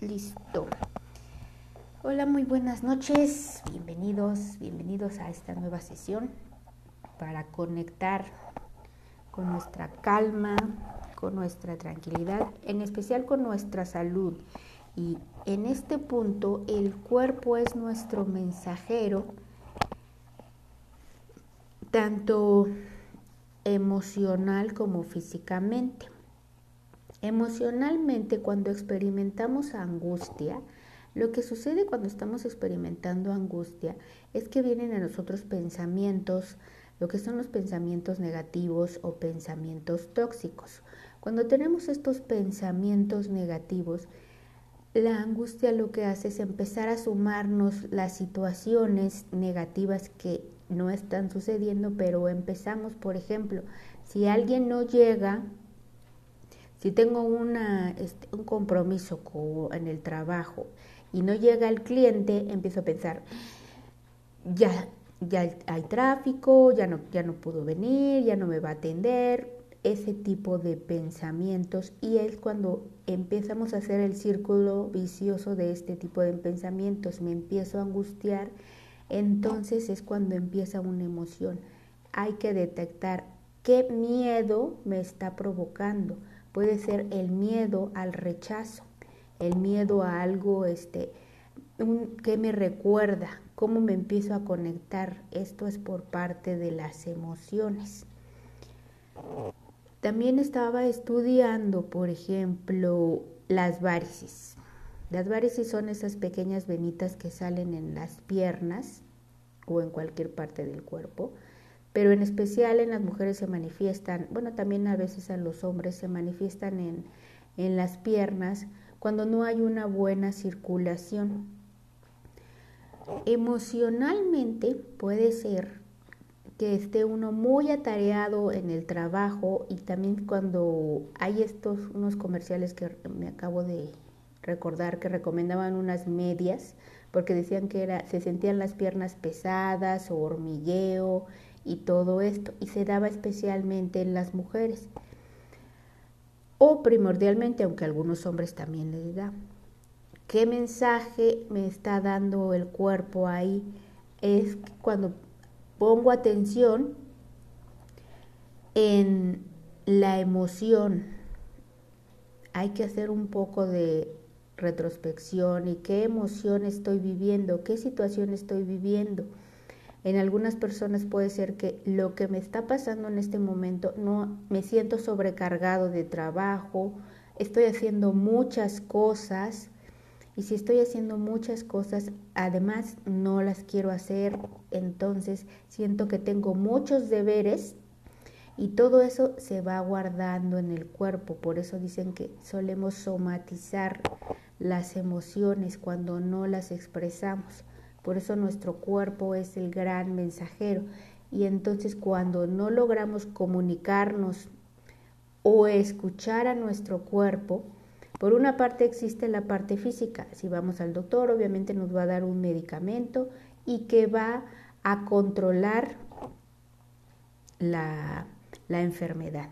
Listo. Hola, muy buenas noches. Bienvenidos, bienvenidos a esta nueva sesión para conectar con nuestra calma, con nuestra tranquilidad, en especial con nuestra salud. Y en este punto el cuerpo es nuestro mensajero, tanto emocional como físicamente. Emocionalmente, cuando experimentamos angustia, lo que sucede cuando estamos experimentando angustia es que vienen a nosotros pensamientos, lo que son los pensamientos negativos o pensamientos tóxicos. Cuando tenemos estos pensamientos negativos, la angustia lo que hace es empezar a sumarnos las situaciones negativas que no están sucediendo, pero empezamos, por ejemplo, si alguien no llega si tengo una, este, un compromiso en el trabajo y no llega el cliente, empiezo a pensar, ya, ya hay tráfico, ya no, ya no pudo venir, ya no me va a atender, ese tipo de pensamientos y es cuando empezamos a hacer el círculo vicioso de este tipo de pensamientos, me empiezo a angustiar, entonces es cuando empieza una emoción. Hay que detectar qué miedo me está provocando Puede ser el miedo al rechazo, el miedo a algo este, que me recuerda, cómo me empiezo a conectar. Esto es por parte de las emociones. También estaba estudiando, por ejemplo, las varices. Las varices son esas pequeñas venitas que salen en las piernas o en cualquier parte del cuerpo pero en especial en las mujeres se manifiestan, bueno, también a veces en los hombres se manifiestan en, en las piernas cuando no hay una buena circulación. Emocionalmente puede ser que esté uno muy atareado en el trabajo y también cuando hay estos unos comerciales que me acabo de recordar que recomendaban unas medias porque decían que era se sentían las piernas pesadas o hormigueo y todo esto, y se daba especialmente en las mujeres, o primordialmente, aunque algunos hombres también les da. ¿Qué mensaje me está dando el cuerpo ahí? Es cuando pongo atención en la emoción, hay que hacer un poco de retrospección y qué emoción estoy viviendo, qué situación estoy viviendo en algunas personas puede ser que lo que me está pasando en este momento no me siento sobrecargado de trabajo, estoy haciendo muchas cosas y si estoy haciendo muchas cosas, además no las quiero hacer, entonces siento que tengo muchos deberes y todo eso se va guardando en el cuerpo. Por eso dicen que solemos somatizar las emociones cuando no las expresamos. Por eso nuestro cuerpo es el gran mensajero. Y entonces cuando no logramos comunicarnos o escuchar a nuestro cuerpo, por una parte existe la parte física. Si vamos al doctor, obviamente nos va a dar un medicamento y que va a controlar la, la enfermedad.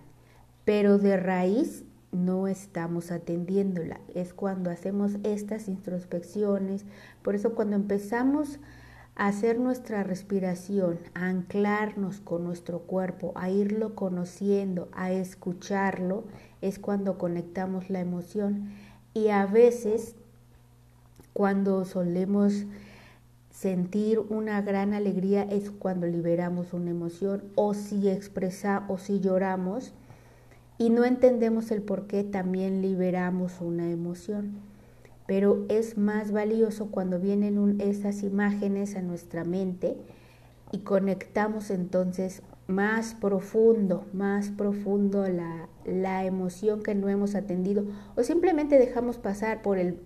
Pero de raíz no estamos atendiéndola. Es cuando hacemos estas introspecciones. Por eso cuando empezamos a hacer nuestra respiración, a anclarnos con nuestro cuerpo, a irlo conociendo, a escucharlo, es cuando conectamos la emoción. Y a veces, cuando solemos sentir una gran alegría, es cuando liberamos una emoción. O si expresa o si lloramos, y no entendemos el por qué, también liberamos una emoción. Pero es más valioso cuando vienen esas imágenes a nuestra mente y conectamos entonces más profundo, más profundo la, la emoción que no hemos atendido o simplemente dejamos pasar por el,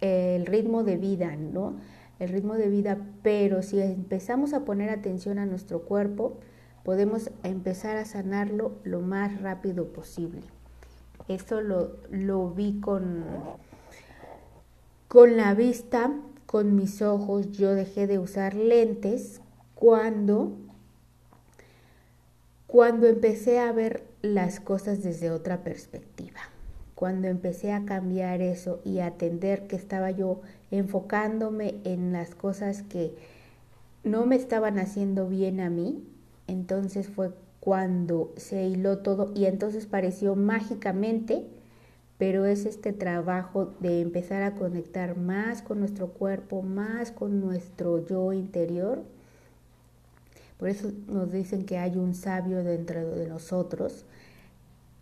el ritmo de vida, ¿no? El ritmo de vida, pero si empezamos a poner atención a nuestro cuerpo, podemos empezar a sanarlo lo más rápido posible. Eso lo, lo vi con, con la vista, con mis ojos. Yo dejé de usar lentes cuando, cuando empecé a ver las cosas desde otra perspectiva. cuando empecé a cambiar eso y a atender que estaba yo enfocándome en las cosas que no me estaban haciendo bien a mí, entonces fue cuando se hiló todo y entonces pareció mágicamente, pero es este trabajo de empezar a conectar más con nuestro cuerpo, más con nuestro yo interior. Por eso nos dicen que hay un sabio dentro de nosotros,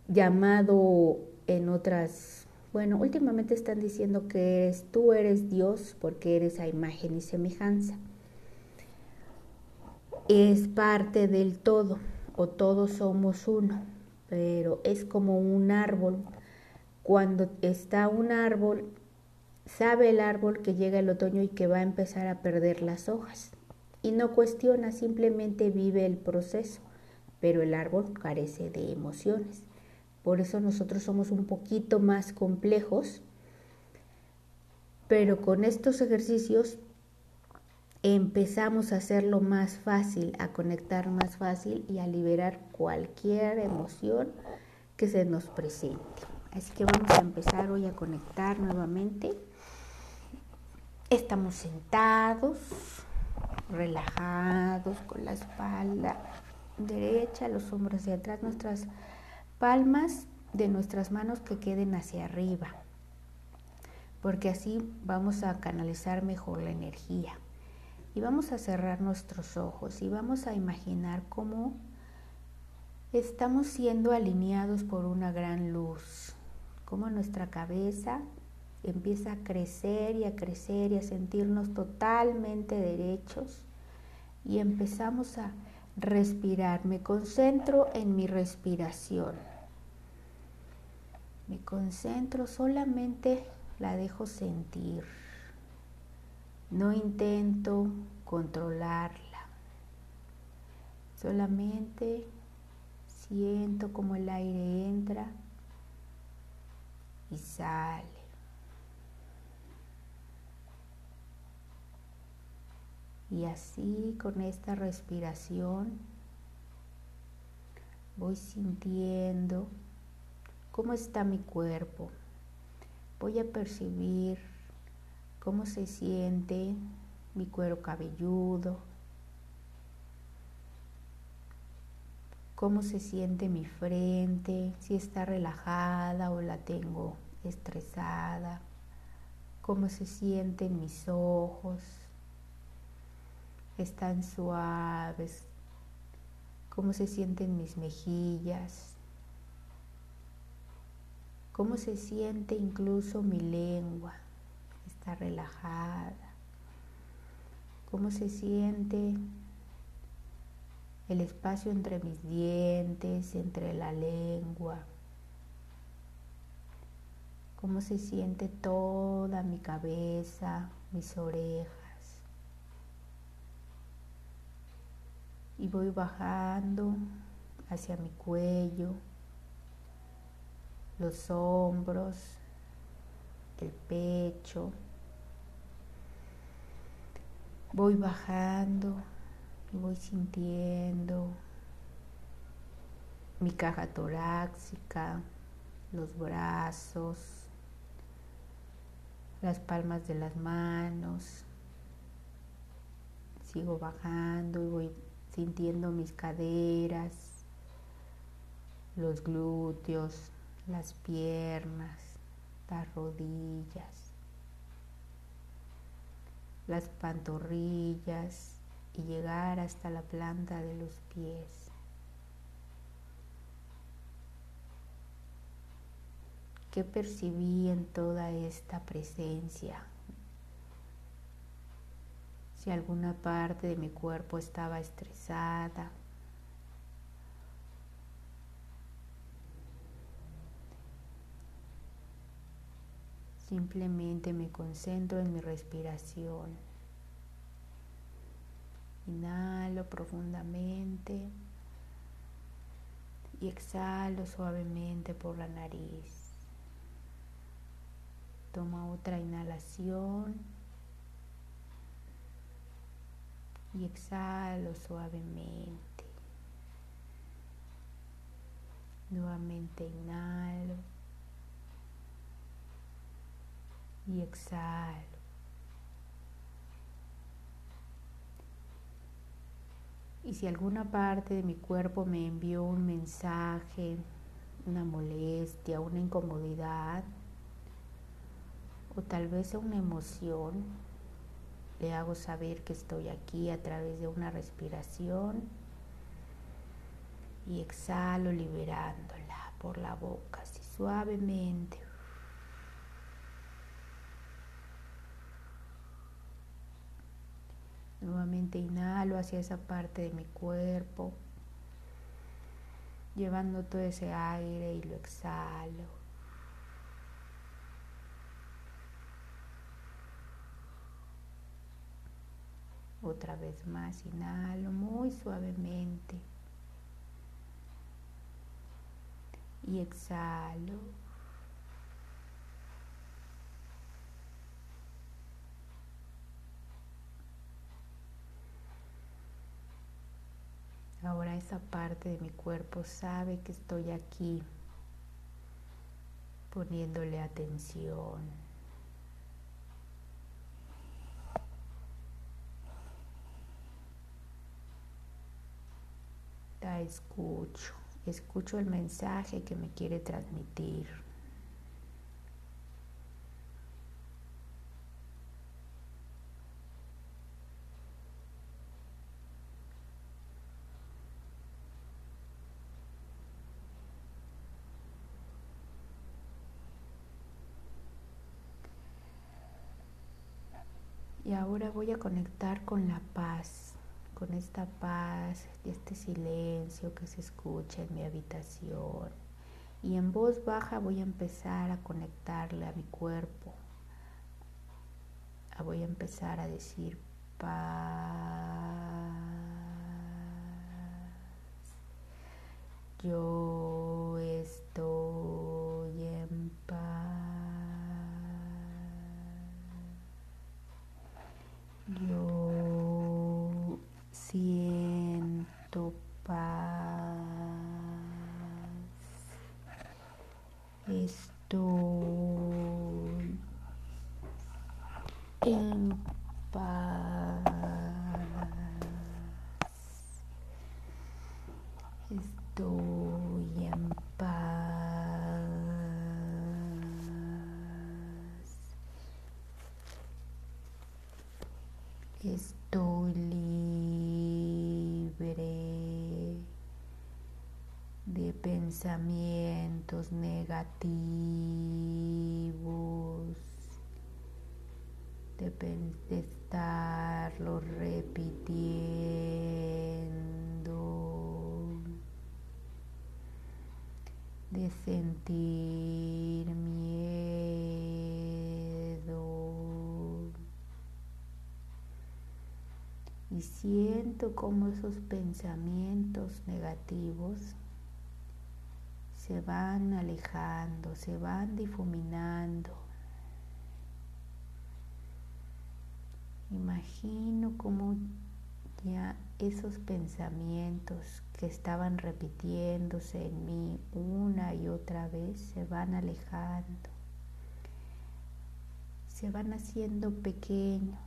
llamado en otras, bueno, últimamente están diciendo que eres, tú eres Dios porque eres a imagen y semejanza. Es parte del todo o todos somos uno, pero es como un árbol. Cuando está un árbol, sabe el árbol que llega el otoño y que va a empezar a perder las hojas. Y no cuestiona, simplemente vive el proceso, pero el árbol carece de emociones. Por eso nosotros somos un poquito más complejos, pero con estos ejercicios empezamos a hacerlo más fácil, a conectar más fácil y a liberar cualquier emoción que se nos presente. Así que vamos a empezar hoy a conectar nuevamente. Estamos sentados, relajados, con la espalda derecha, los hombros de atrás, nuestras palmas de nuestras manos que queden hacia arriba, porque así vamos a canalizar mejor la energía. Y vamos a cerrar nuestros ojos y vamos a imaginar cómo estamos siendo alineados por una gran luz, cómo nuestra cabeza empieza a crecer y a crecer y a sentirnos totalmente derechos y empezamos a respirar. Me concentro en mi respiración. Me concentro, solamente la dejo sentir. No intento controlarla. Solamente siento como el aire entra y sale. Y así con esta respiración voy sintiendo cómo está mi cuerpo. Voy a percibir cómo se siente mi cuero cabelludo, cómo se siente mi frente, si está relajada o la tengo estresada, cómo se sienten mis ojos, están suaves, cómo se sienten mis mejillas, cómo se siente incluso mi lengua, está relajada, cómo se siente el espacio entre mis dientes, entre la lengua, cómo se siente toda mi cabeza, mis orejas. Y voy bajando hacia mi cuello, los hombros, el pecho. Voy bajando y voy sintiendo mi caja torácica, los brazos, las palmas de las manos. Sigo bajando y voy sintiendo mis caderas, los glúteos, las piernas, las rodillas, las pantorrillas y llegar hasta la planta de los pies. ¿Qué percibí en toda esta presencia? Si alguna parte de mi cuerpo estaba estresada, Simplemente me concentro en mi respiración. Inhalo profundamente y exhalo suavemente por la nariz. Toma otra inhalación y exhalo suavemente. Nuevamente inhalo y exhalo. Y si alguna parte de mi cuerpo me envió un mensaje, una molestia, una incomodidad, o tal vez una emoción, le hago saber que estoy aquí a través de una respiración y exhalo liberándola por la boca, así suavemente. Nuevamente inhalo hacia esa parte de mi cuerpo, llevando todo ese aire y lo exhalo. Otra vez más, inhalo muy suavemente. Y exhalo. Ahora esa parte de mi cuerpo sabe que estoy aquí poniéndole atención. La escucho, escucho el mensaje que me quiere transmitir. Y ahora voy a conectar con la paz, con esta paz y este silencio que se escucha en mi habitación. Y en voz baja voy a empezar a conectarle a mi cuerpo. Voy a empezar a decir paz. Yo estoy Yo siento paz. Estoy en paz. Estoy en paz. Estoy libre de pensamientos negativos, de, de estarlo repitiendo, de sentir miedo. Y siento como esos pensamientos negativos se van alejando, se van difuminando. Imagino como ya esos pensamientos que estaban repitiéndose en mí una y otra vez se van alejando, se van haciendo pequeños.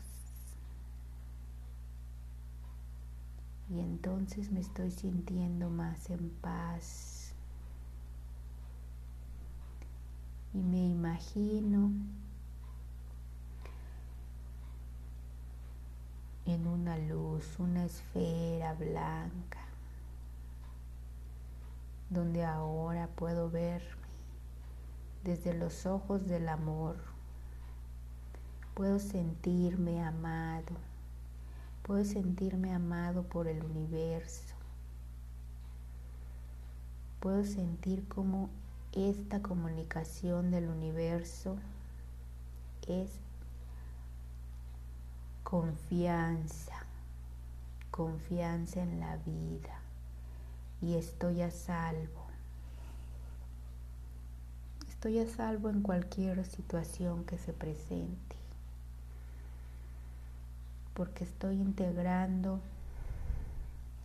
Y entonces me estoy sintiendo más en paz. Y me imagino en una luz, una esfera blanca, donde ahora puedo verme desde los ojos del amor. Puedo sentirme amado. Puedo sentirme amado por el universo. Puedo sentir como esta comunicación del universo es confianza, confianza en la vida y estoy a salvo. Estoy a salvo en cualquier situación que se presente porque estoy integrando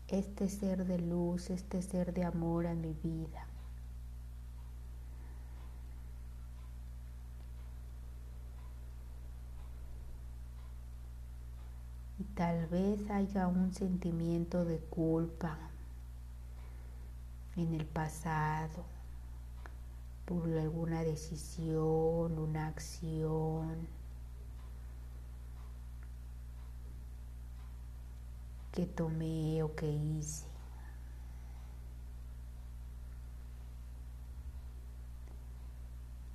este ser de luz, este ser de amor a mi vida. Tal vez haya un sentimiento de culpa en el pasado por alguna decisión, una acción que tomé o que hice.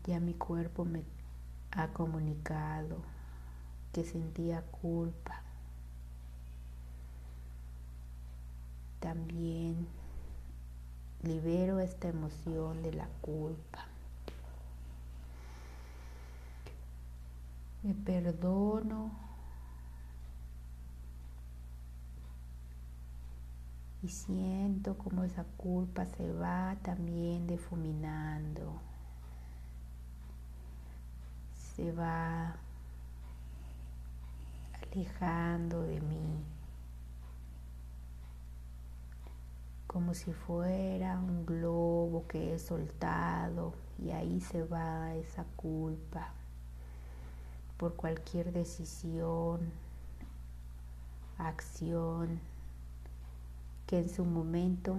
Ya mi cuerpo me ha comunicado que sentía culpa. También libero esta emoción de la culpa. Me perdono y siento como esa culpa se va también difuminando, se va alejando de mí. Como si fuera un globo que he soltado y ahí se va esa culpa por cualquier decisión, acción que en su momento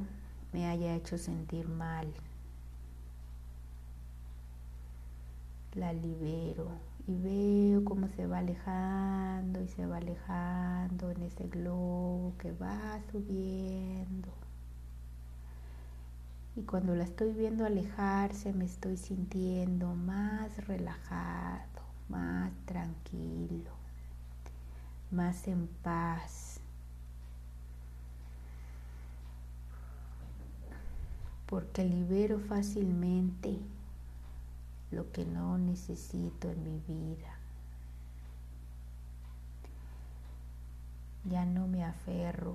me haya hecho sentir mal. La libero y veo cómo se va alejando y se va alejando en ese globo que va subiendo. Y cuando la estoy viendo alejarse me estoy sintiendo más relajado, más tranquilo, más en paz. Porque libero fácilmente lo que no necesito en mi vida. Ya no me aferro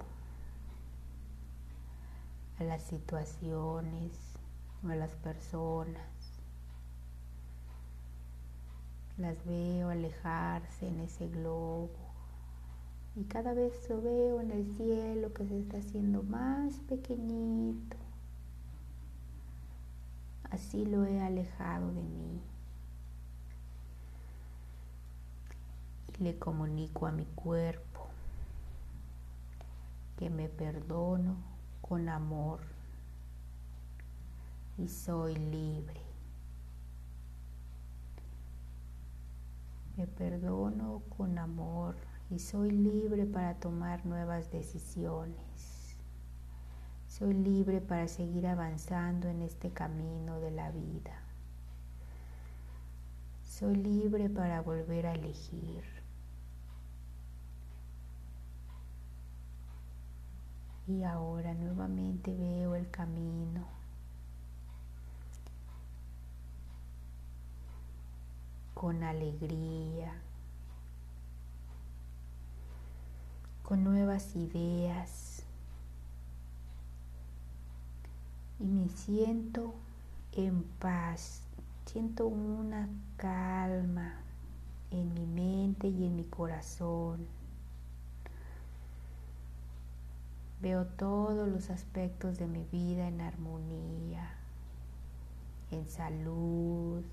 a las situaciones o a las personas. Las veo alejarse en ese globo y cada vez lo veo en el cielo que se está haciendo más pequeñito. Así lo he alejado de mí. Y le comunico a mi cuerpo que me perdono con amor y soy libre. Me perdono con amor y soy libre para tomar nuevas decisiones. Soy libre para seguir avanzando en este camino de la vida. Soy libre para volver a elegir. Y ahora nuevamente veo el camino. Con alegría, con nuevas ideas. Y me siento en paz, siento una calma en mi mente y en mi corazón. Veo todos los aspectos de mi vida en armonía, en salud,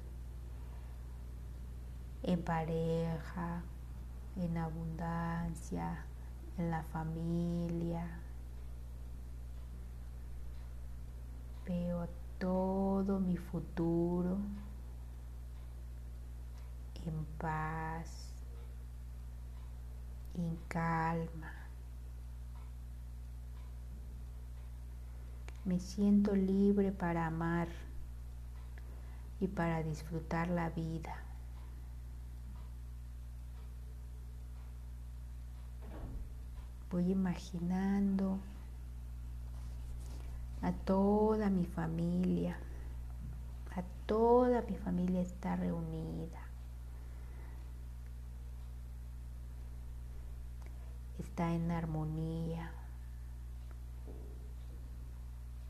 en pareja, en abundancia, en la familia. Veo todo mi futuro en paz, en calma. Me siento libre para amar y para disfrutar la vida. Voy imaginando a toda mi familia, a toda mi familia está reunida. Está en armonía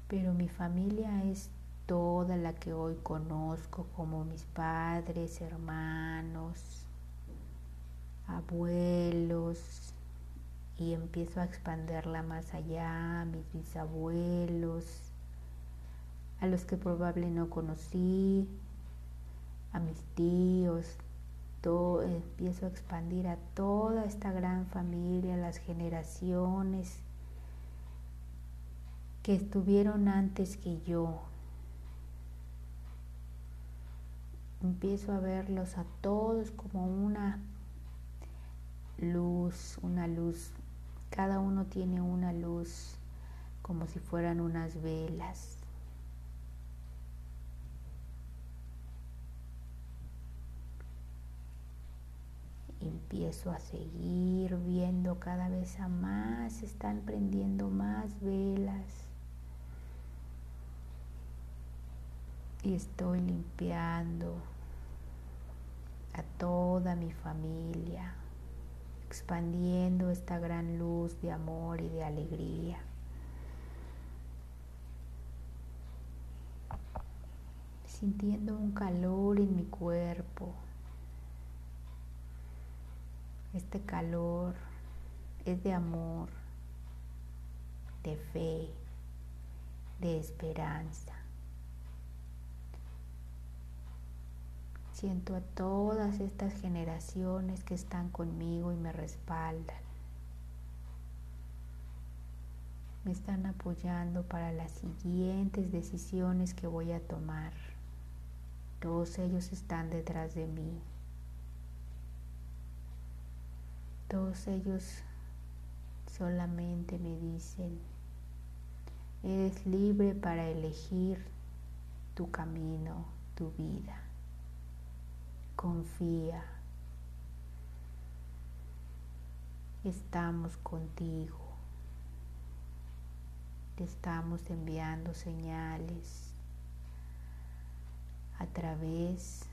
pero mi familia es toda la que hoy conozco como mis padres, hermanos, abuelos, y empiezo a expanderla más allá, mis bisabuelos, a los que probablemente no conocí, a mis tíos, todo, empiezo a expandir a toda esta gran familia, las generaciones que estuvieron antes que yo. Empiezo a verlos a todos como una luz, una luz. Cada uno tiene una luz como si fueran unas velas. empiezo a seguir viendo cada vez a más, están prendiendo más velas. Y estoy limpiando a toda mi familia, expandiendo esta gran luz de amor y de alegría. Sintiendo un calor en mi cuerpo. Este calor es de amor, de fe, de esperanza. Siento a todas estas generaciones que están conmigo y me respaldan. Me están apoyando para las siguientes decisiones que voy a tomar. Todos ellos están detrás de mí. Todos ellos solamente me dicen, eres libre para elegir tu camino, tu vida. Confía. Estamos contigo. Te estamos enviando señales a través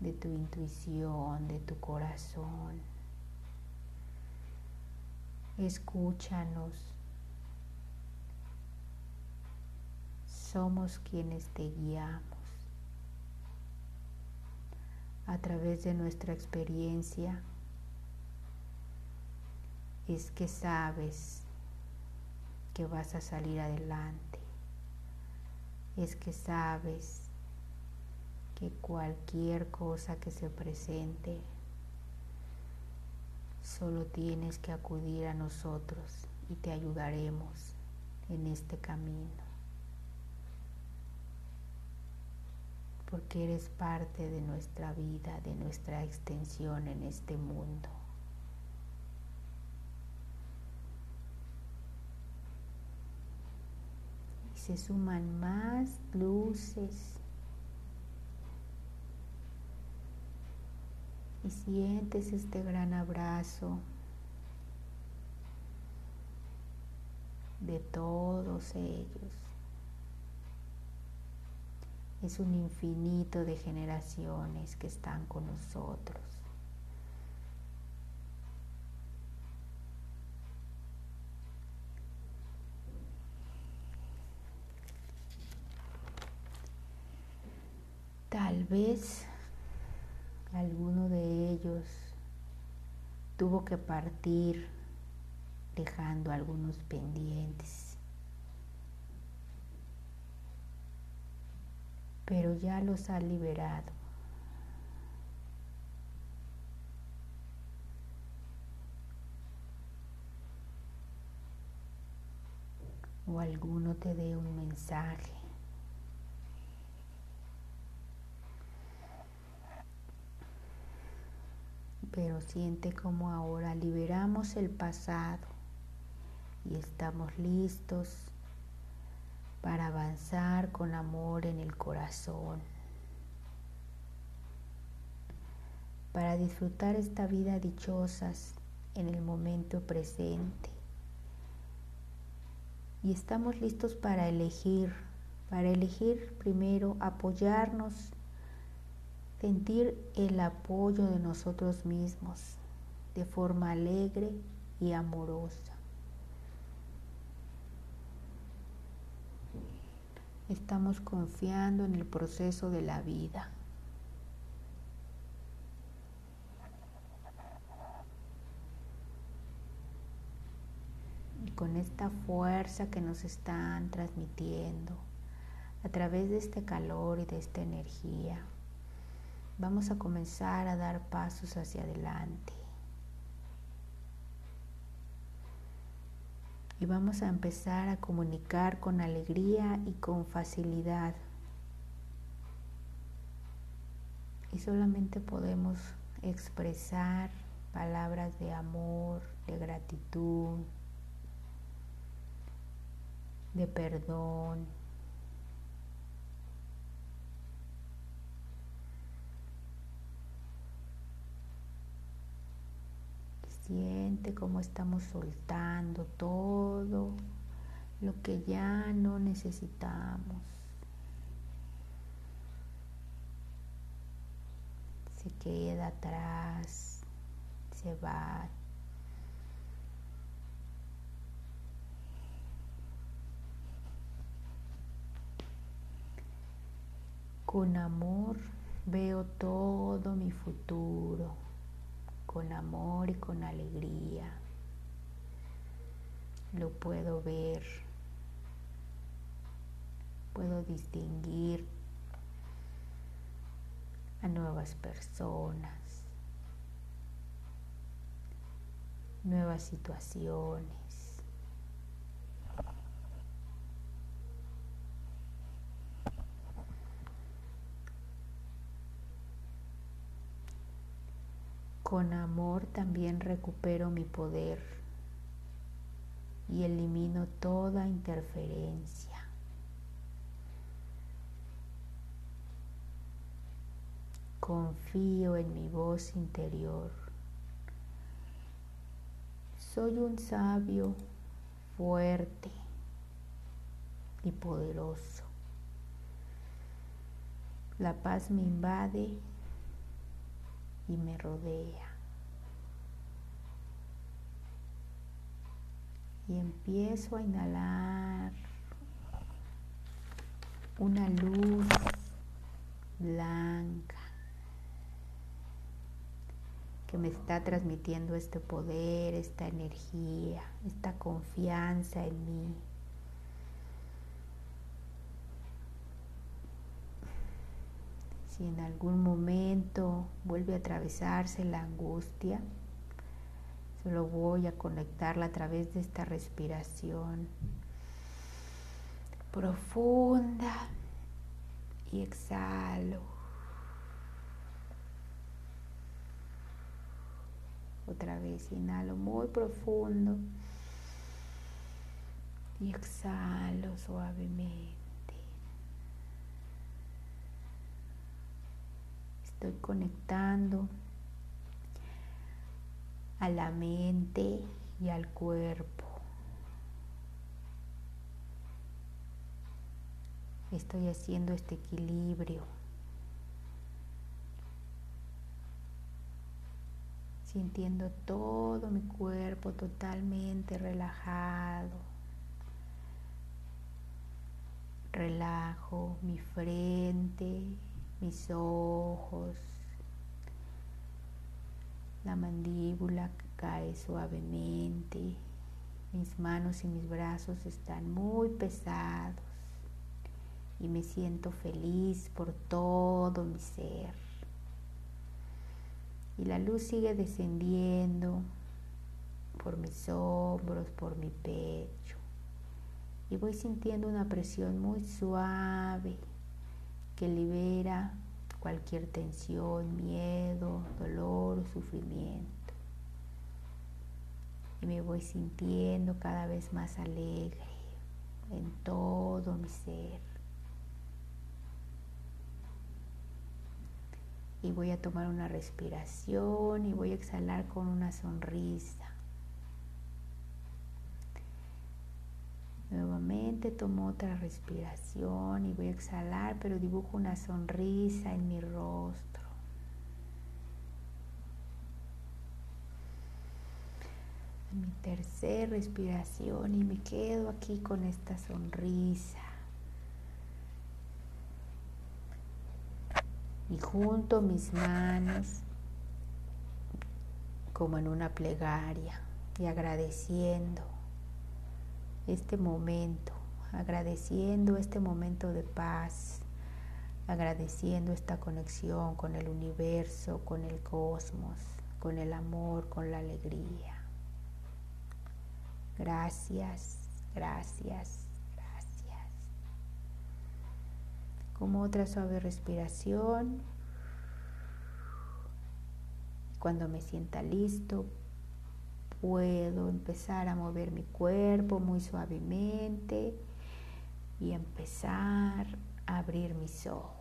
de tu intuición, de tu corazón. Escúchanos. Somos quienes te guiamos. A través de nuestra experiencia es que sabes que vas a salir adelante. Es que sabes que cualquier cosa que se presente Solo tienes que acudir a nosotros y te ayudaremos en este camino. Porque eres parte de nuestra vida, de nuestra extensión en este mundo. Y se suman más luces y sientes este gran abrazo de todos ellos. Es un infinito de generaciones que están con nosotros. Tal vez alguno de ellos tuvo que partir dejando algunos pendientes. Pero ya los ha liberado. O alguno te dé un mensaje pero siente como ahora liberamos el pasado y estamos listos para avanzar con amor en el corazón, para disfrutar esta vida dichosas en el momento presente. Y estamos listos para elegir, para elegir primero apoyarnos sentir el apoyo de nosotros mismos de forma alegre y amorosa. Estamos confiando en el proceso de la vida. Y con esta fuerza que nos están transmitiendo a través de este calor y de esta energía, vamos a comenzar a dar pasos hacia adelante. Y vamos a empezar a comunicar con alegría y con facilidad. Y solamente podemos expresar palabras de amor, de gratitud, de perdón, Siente cómo estamos soltando todo lo que ya no necesitamos. Se queda atrás, se va. Con amor veo todo mi futuro con amor y con alegría. Lo puedo ver, puedo distinguir a nuevas personas, nuevas situaciones. Con amor también recupero mi poder y elimino toda interferencia. Confío en mi voz interior. Soy un sabio fuerte y poderoso. La paz me invade y me rodea. Y empiezo a inhalar una luz blanca que me está transmitiendo este poder, esta energía, esta confianza en mí. Si en algún momento vuelve a atravesarse la angustia, solo voy a conectarla a través de esta respiración profunda y exhalo. Otra vez inhalo muy profundo y exhalo suavemente. Estoy conectando a la mente y al cuerpo. Estoy haciendo este equilibrio. Sintiendo todo mi cuerpo totalmente relajado. Relajo mi frente, mis ojos, la mandíbula cae suavemente, mis manos y mis brazos están muy pesados y me siento feliz por todo mi ser. Y la luz sigue descendiendo por mis hombros, por mi pecho. Y voy sintiendo una presión muy suave que libera cualquier tensión, miedo, dolor o sufrimiento. Y me voy sintiendo cada vez más alegre en todo mi ser. Y voy a tomar una respiración y voy a exhalar con una sonrisa. Nuevamente tomo otra respiración y voy a exhalar, pero dibujo una sonrisa en mi rostro. Mi tercera respiración y me quedo aquí con esta sonrisa. Y junto mis manos como en una plegaria y agradeciendo este momento, agradeciendo este momento de paz, agradeciendo esta conexión con el universo, con el cosmos, con el amor, con la alegría. Gracias, gracias, gracias. Como otra suave respiración. Cuando me sienta listo, puedo empezar a mover mi cuerpo muy suavemente y empezar a abrir mis ojos.